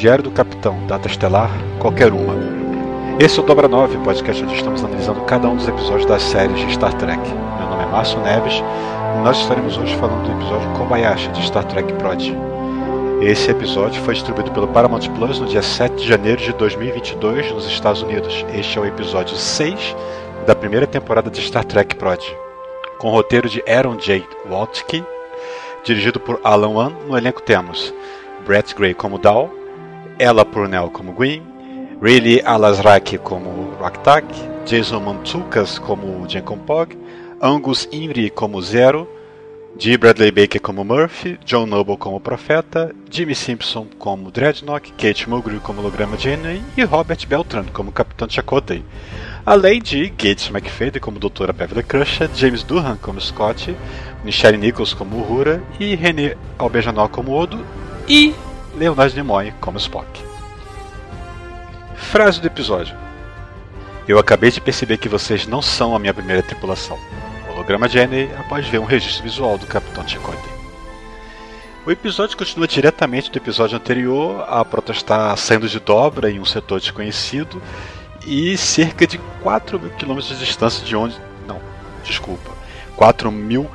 Diário do Capitão, Data Estelar, qualquer uma. Esse é o Dobra 9, podcast onde estamos analisando cada um dos episódios das séries de Star Trek. Meu nome é Márcio Neves e nós estaremos hoje falando do episódio Kobayashi de Star Trek Prod. Esse episódio foi distribuído pelo Paramount Plus no dia 7 de janeiro de 2022 nos Estados Unidos. Este é o episódio 6 da primeira temporada de Star Trek Prod, com roteiro de Aaron J. Waltke, dirigido por Alan Wan. No elenco temos Brett Gray como Dal, ela Purnell como Gwyn, Riley Alasraki como Raktak, Jason Mantzoukas como Jenkon Pog, Angus Imri como Zero, G. Bradley Baker como Murphy, John Noble como Profeta, Jimmy Simpson como Dreadnought, Kate Mulgrew como Holograma Janeway e Robert Beltran como Capitão Chakotay. Além de Gates McFadden como Doutora Beverly Crusher, James Durham como Scott, Michelle Nichols como Uhura e René Albejanol como Odo e Leonardo Nimoy como Spock. Frase do episódio: Eu acabei de perceber que vocês não são a minha primeira tripulação. Holograma Jenny após ver um registro visual do Capitão Chakotay. O episódio continua diretamente do episódio anterior, a Prota está saindo de dobra em um setor desconhecido e cerca de 4 mil quilômetros de distância de onde. Não, desculpa. 4 mil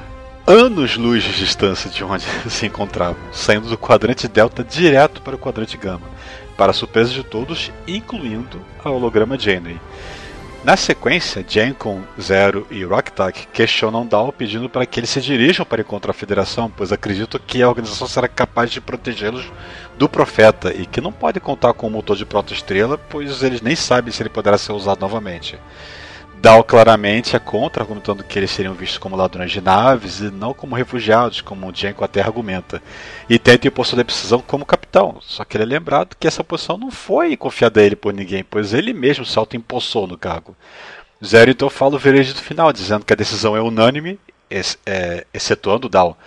anos-luz de distância de onde se encontravam, saindo do quadrante Delta direto para o quadrante Gama, para a surpresa de todos, incluindo a holograma Janeway. Na sequência, Jenkon, Zero e Rocktak questionam Dal pedindo para que eles se dirijam para encontrar a Federação, pois acreditam que a organização será capaz de protegê-los do Profeta e que não pode contar com o motor de protoestrela, pois eles nem sabem se ele poderá ser usado novamente. Dal claramente é contra, argumentando que eles seriam vistos como ladrões de naves e não como refugiados, como o Jenko até argumenta. E tenta impor sua decisão como capitão, só que ele é lembrado que essa posição não foi confiada a ele por ninguém, pois ele mesmo se auto-impossou no cargo. Zero então fala o veredito final, dizendo que a decisão é unânime, ex é, excetuando Dal.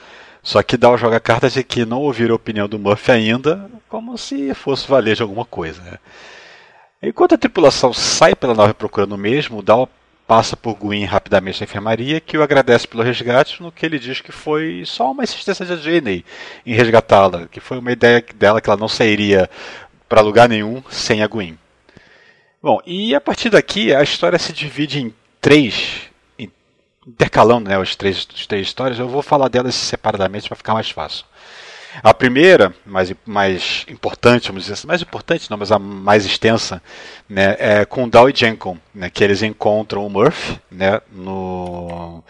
Só que Dal joga a carta de que não ouviu a opinião do Murphy ainda, como se fosse valer de alguma coisa. Né? Enquanto a tripulação sai pela nave procurando o mesmo, Dal passa por Gwyn rapidamente na enfermaria, que o agradece pelo resgate, no que ele diz que foi só uma insistência de Jenny em resgatá-la, que foi uma ideia dela que ela não sairia para lugar nenhum sem a Gwyn. Bom, e a partir daqui a história se divide em três, intercalando né, as, três, as três histórias, eu vou falar delas separadamente para ficar mais fácil. A primeira, mais, mais importante, vamos dizer assim, mais importante não, mas a mais extensa, né, é com Dow e Jenkins, né, que eles encontram o Murphy né, no,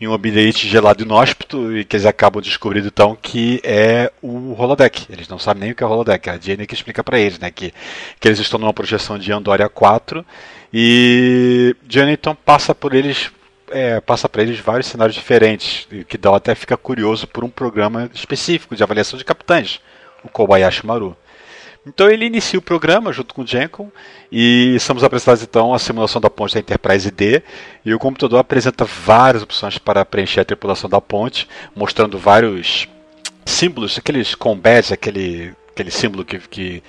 em um ambiente gelado inóspito e que eles acabam descobrindo então que é o holodeck. Eles não sabem nem o que é o holodeck. A Jenny que explica para eles né, que, que eles estão numa projeção de Andoria 4 e Jenny então passa por eles é, passa para eles vários cenários diferentes, que dá até fica curioso por um programa específico de avaliação de capitães, o Kobayashi Maru. Então ele inicia o programa junto com o Jenkins e somos apresentados então a simulação da ponte da Enterprise D e o computador apresenta várias opções para preencher a tripulação da ponte, mostrando vários símbolos, aqueles combats, aquele, aquele símbolo que, que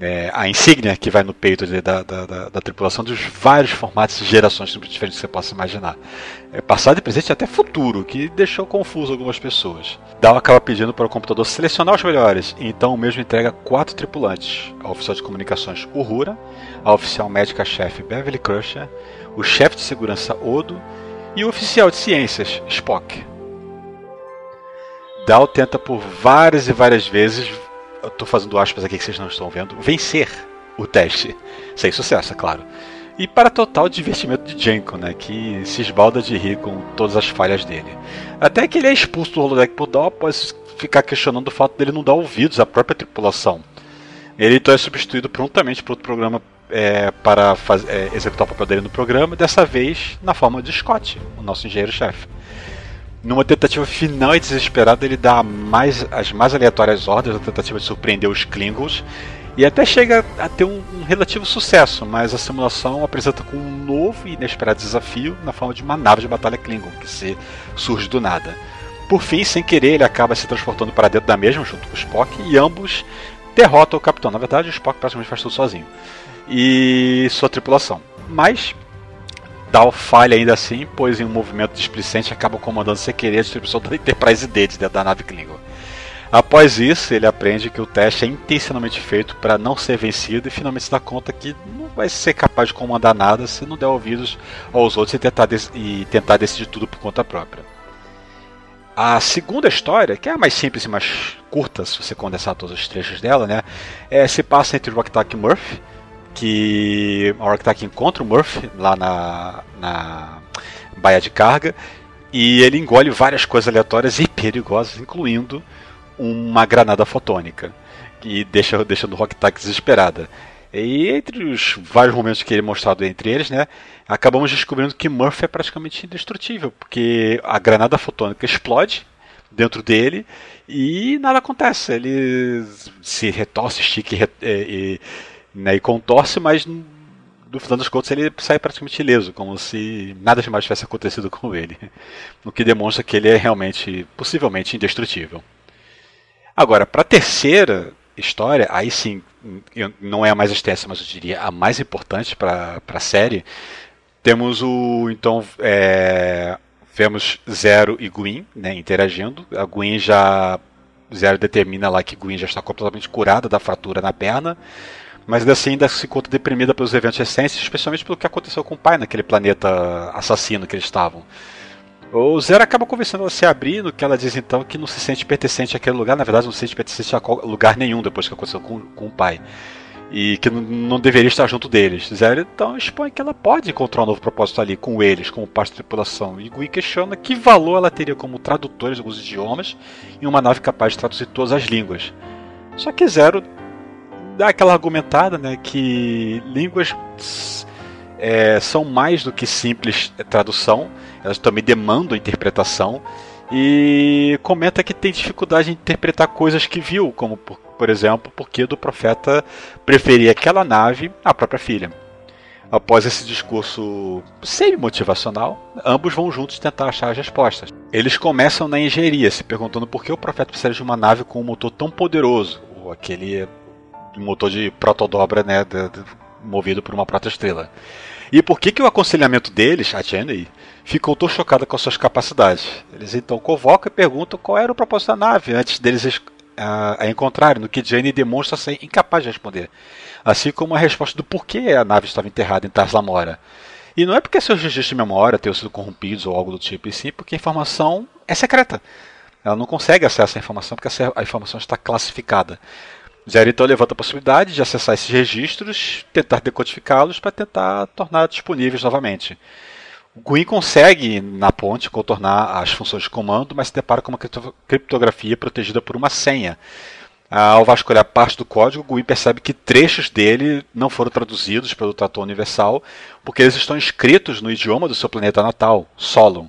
é, a insígnia que vai no peito da, da, da, da, tripulação dos vários formatos e gerações diferentes que você possa imaginar. É, passado, presente e até futuro, que deixou confuso algumas pessoas. Dow acaba pedindo para o computador selecionar os melhores, então o mesmo entrega quatro tripulantes: a oficial de comunicações Uhura, a oficial médica-chefe Beverly Crusher, o chefe de segurança Odo e o oficial de ciências Spock. Dow tenta por várias e várias vezes eu tô fazendo aspas aqui que vocês não estão vendo, vencer o teste. Sem sucesso, é claro. E para total divertimento de Jenko, né, que se esbalda de rir com todas as falhas dele. Até que ele é expulso do holodeck por Dow após ficar questionando o fato dele não dar ouvidos à própria tripulação. Ele então é substituído prontamente por outro programa é, para faz, é, executar o papel dele no programa, dessa vez na forma de Scott, o nosso engenheiro-chefe. Numa tentativa final e desesperada, ele dá mais, as mais aleatórias ordens na tentativa de surpreender os Klingons e até chega a ter um, um, relativo sucesso, mas a simulação apresenta com um novo e inesperado desafio na forma de uma nave de batalha Klingon que se surge do nada. Por fim, sem querer, ele acaba se transportando para dentro da mesma junto com o Spock e ambos derrotam o capitão. Na verdade, o Spock praticamente faz tudo sozinho e sua tripulação. Mas Dal falha ainda assim, pois em um movimento displicente acaba comandando sem querer a distribuição da Enterprise D dentro da nave Klingon. Após isso, ele aprende que o teste é intencionalmente feito para não ser vencido e finalmente se dá conta que não vai ser capaz de comandar nada se não der ouvidos aos outros e tentar, e tentar decidir tudo por conta própria. A segunda história, que é a mais simples e mais curta, se você condensar todos os trechos dela, né, é, se passa entre Rocktack e Murphy, que a que tá encontra o Murphy lá na, na baia de carga e ele engole várias coisas aleatórias e perigosas, incluindo uma granada fotônica, que deixa, deixa o Rock Tack desesperada. E entre os vários momentos que ele é mostrado entre eles, né, acabamos descobrindo que Murphy é praticamente indestrutível, porque a granada fotônica explode dentro dele e nada acontece. Ele se retorce, estica e, e né, e contorce, mas no final das contas ele sai praticamente ileso, como se nada demais tivesse acontecido com ele. O que demonstra que ele é realmente, possivelmente, indestrutível. Agora, para a terceira história, aí sim, não é a mais extensa, mas eu diria a mais importante para a série, temos o, então, é, vemos Zero e Gwyn né, interagindo. A Gwyn já, Zero determina lá que Gwyn já está completamente curada da fratura na perna, mas ainda assim ainda se conta deprimida pelos eventos recentes, especialmente pelo que aconteceu com o pai naquele planeta assassino que eles estavam. O Zero acaba convencendo a se abrir, no que ela diz então que não se sente pertencente àquele lugar, na verdade não se sente pertencente a lugar nenhum depois que aconteceu com, com o pai. E que não, deveria estar junto deles. Zero então expõe que ela pode encontrar um novo propósito ali com eles, como parte da tripulação. E Gui questiona que valor ela teria como tradutora de alguns idiomas em uma nave capaz de traduzir todas as línguas. Só que Zero dá aquela argumentada, né, que línguas é, são mais do que simples tradução, elas também demandam interpretação e comenta que tem dificuldade em interpretar coisas que viu, como por, por exemplo, porque do profeta preferia aquela nave à própria filha. Após esse discurso semi-motivacional, ambos vão juntos tentar achar as respostas. Eles começam na engenharia, se perguntando por que o profeta precisa de uma nave com um motor tão poderoso, ou aquele motor de protodobra, né, movido por uma protoestrela. E por que, que o aconselhamento deles, a Jenny, ficou tão chocada com suas capacidades? Eles então convocam e perguntam qual era o propósito da nave antes deles a, encontrarem, no que Jenny demonstra ser incapaz de responder. Assim como a resposta do porquê a nave estava enterrada em Taslamora. E não é porque seus registros de memória tenham sido corrompidos ou algo do tipo, e sim porque a informação é secreta. Ela não consegue acessar a informação porque a informação está classificada. Zero então levanta a possibilidade de acessar esses registros, tentar decodificá-los para tentar tornar disponíveis novamente. O Gwyn consegue, na ponte, contornar as funções de comando, mas se depara com uma criptografia protegida por uma senha. Ao vasculhar parte do código, o Gwyn percebe que trechos dele não foram traduzidos pelo Trator Universal, porque eles estão escritos no idioma do seu planeta natal, Solon.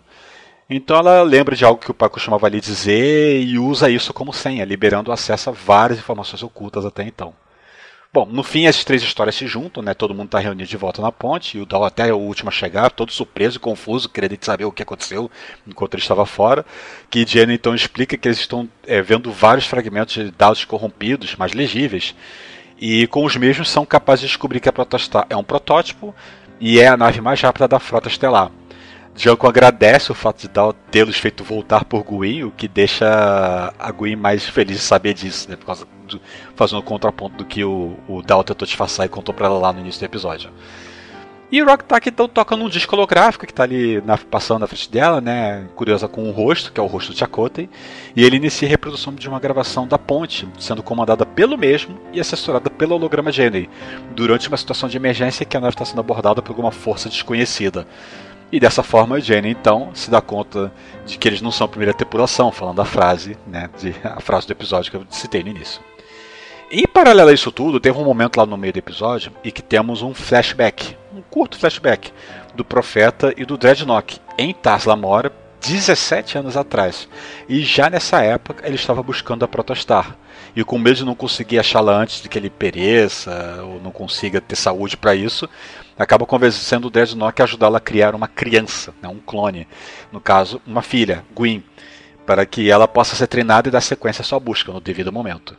Então ela lembra de algo que o pai costumava lhe dizer e usa isso como senha, liberando acesso a várias informações ocultas até então. Bom, no fim as três histórias se juntam, né? Todo mundo está reunido de volta na ponte, e o Dal até é o último a chegar, todo surpreso e confuso, querendo saber o que aconteceu enquanto ele estava fora. Que Jenny então explica que eles estão é, vendo vários fragmentos de dados corrompidos, mais legíveis, e com os mesmos são capazes de descobrir que a Protostar é um protótipo e é a nave mais rápida da frota estelar. Janko agradece o fato de tê-los feito voltar por Gwyn, o que deixa a Gwyn mais feliz de saber disso, né? Por causa do, fazendo o contraponto do que o, o Dal tentou disfarçar e contou pra ela lá no início do episódio. E o Tack então toca num disco holográfico que está ali na, passando na frente dela, né? Curiosa com o rosto, que é o rosto do Chakotay. E ele inicia a reprodução de uma gravação da ponte, sendo comandada pelo mesmo e assessorada pelo holograma Jenny, durante uma situação de emergência que a nave está sendo abordada por alguma força desconhecida. E dessa forma, Jenny então se dá conta de que eles não são a primeira tripulação, falando a frase, né, de, a frase do episódio que eu citei no início. Em paralelo a isso tudo, teve um momento lá no meio do episódio em que temos um flashback, um curto flashback, do Profeta e do Dreadnought em Tars Lamora, 17 anos atrás. E já nessa época ele estava buscando a Protostar. E com medo de não conseguir achá-la antes de que ele pereça ou não consiga ter saúde para isso, acaba convencendo o Dreadnought a ajudá-la a criar uma criança, né, um clone. No caso, uma filha, Gwyn, para que ela possa ser treinada e dar sequência à sua busca no devido momento.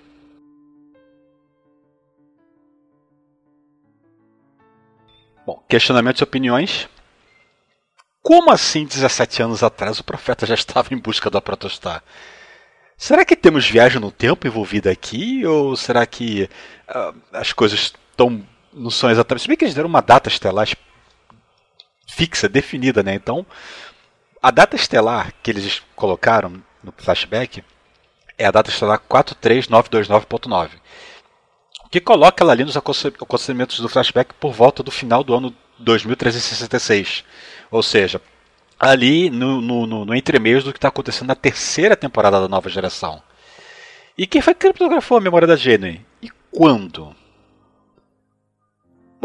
Bom, questionamentos e opiniões. Como assim 17 anos atrás o profeta já estava em busca da Protostar? Será que temos viagem no tempo envolvida aqui? Ou será que uh, as coisas estão. Não são exatamente. Se bem que eles deram uma data estelar fixa, definida, né? Então, a data estelar que eles colocaram no flashback é a data estelar 43929.9 que coloca ela ali nos acontecimentos do flashback por volta do final do ano 2366. Ou seja, ali no, no, no, no do que está acontecendo na terceira temporada da nova geração. E quem foi que criptografou a memória da Genui? E quando?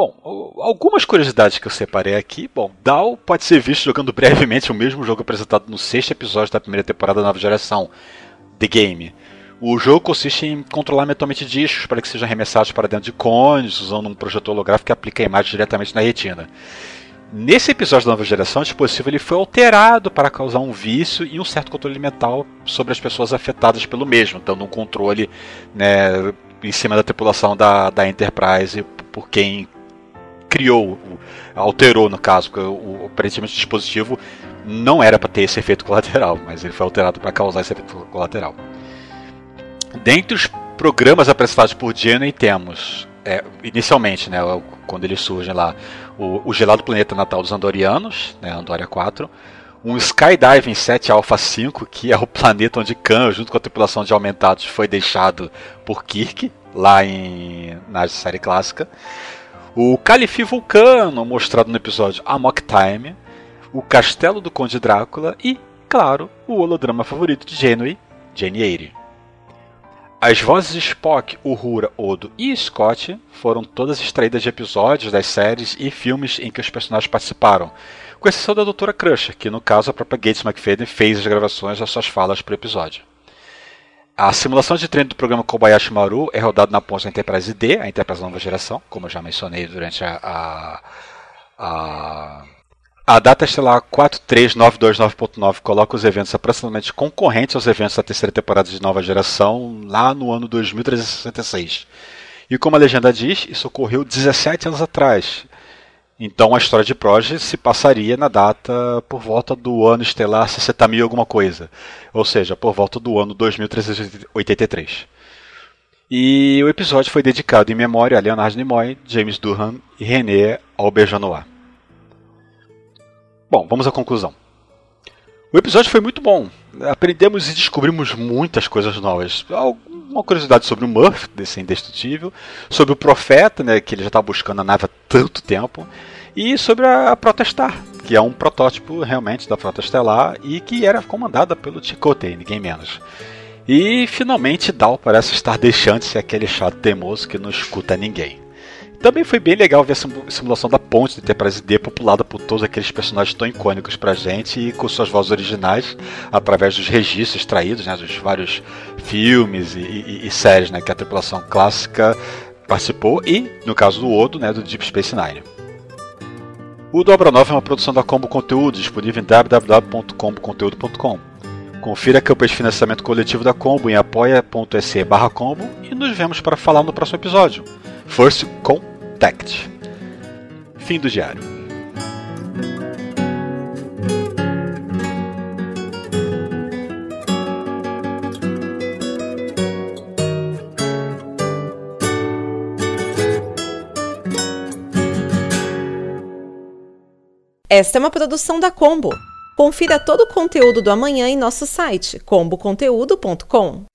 Bom, algumas curiosidades que eu separei aqui. Bom, Dal pode ser visto jogando brevemente o mesmo jogo apresentado no sexto episódio da primeira temporada da nova geração, The Game. O jogo consiste em controlar mentalmente discos para que sejam arremessados para dentro de cones, usando um projetor holográfico que aplica a imagem diretamente na retina. Nesse episódio da nova geração, o dispositivo ele foi alterado para causar um vício e um certo controle mental sobre as pessoas afetadas pelo mesmo, dando um controle né, em cima da tripulação da, da Enterprise por quem criou, alterou no caso, porque o, aparentemente o dispositivo não era para ter esse efeito colateral, mas ele foi alterado para causar esse efeito colateral. Dentre os programas apresentados por Jenny temos, é, inicialmente, né, quando eles surgem lá, o, o Gelado Planeta Natal dos Andorianos, né, Andoria 4, um Skydiving 7 Alpha 5, que é o planeta onde Khan, junto com a tripulação de aumentados, foi deixado por Kirk, lá em, na série clássica. O Califi Vulcano, mostrado no episódio Amok Time. O Castelo do Conde Drácula e, claro, o holodrama favorito de Janeway, Jane Eyre. As vozes de Spock, Uhura, Odo e Scott foram todas extraídas de episódios das séries e filmes em que os personagens participaram, com exceção da Doutora Crusher, que no caso a própria Gates McFadden fez as gravações das suas falas para o episódio. A simulação de treino do programa Kobayashi Maru é rodada na ponte da Enterprise D, a Enterprise Nova Geração, como eu já mencionei durante a, a, a a data estelar 43929.9 coloca os eventos aproximadamente concorrentes aos eventos da terceira temporada de nova geração, lá no ano 2366. E como a legenda diz, isso ocorreu 17 anos atrás. Então a história de Proj se passaria na data por volta do ano estelar 60 mil alguma coisa. Ou seja, por volta do ano 2383. E o episódio foi dedicado em memória a Leonard Nimoy, James Durham e René Auberjonois. Bom, vamos à conclusão. O episódio foi muito bom. Aprendemos e descobrimos muitas coisas novas. Uma curiosidade sobre o Murphy, desse indestrutível, sobre o Profeta, né, que ele já estava buscando a nave há tanto tempo, e sobre a Protestar, que é um protótipo realmente da Frota Estelar e que era comandada pelo Chakotay, ninguém menos. E finalmente Dal parece estar deixando de ser aquele chato teimoso que não escuta ninguém. Também foi bem legal ver a simulação da ponte de Enterprise D populada por todos aqueles personagens tão icônicos pra gente e com suas vozes originais através dos registros extraídos, né, dos vários filmes e, e, e séries né, que a tripulação clássica participou e, no caso do Odo, né, do Deep Space Nine. O Dobra Nova é uma produção da Combo Conteúdo, disponível em www.comboconteúdo.com. Confira a campanha de financiamento coletivo da Combo em apoia.se combo e nos vemos para falar no próximo episódio. First Contact. Fim do diário. Esta é uma produção da Combo. Confira todo o conteúdo do amanhã em nosso site comboconteúdo.com.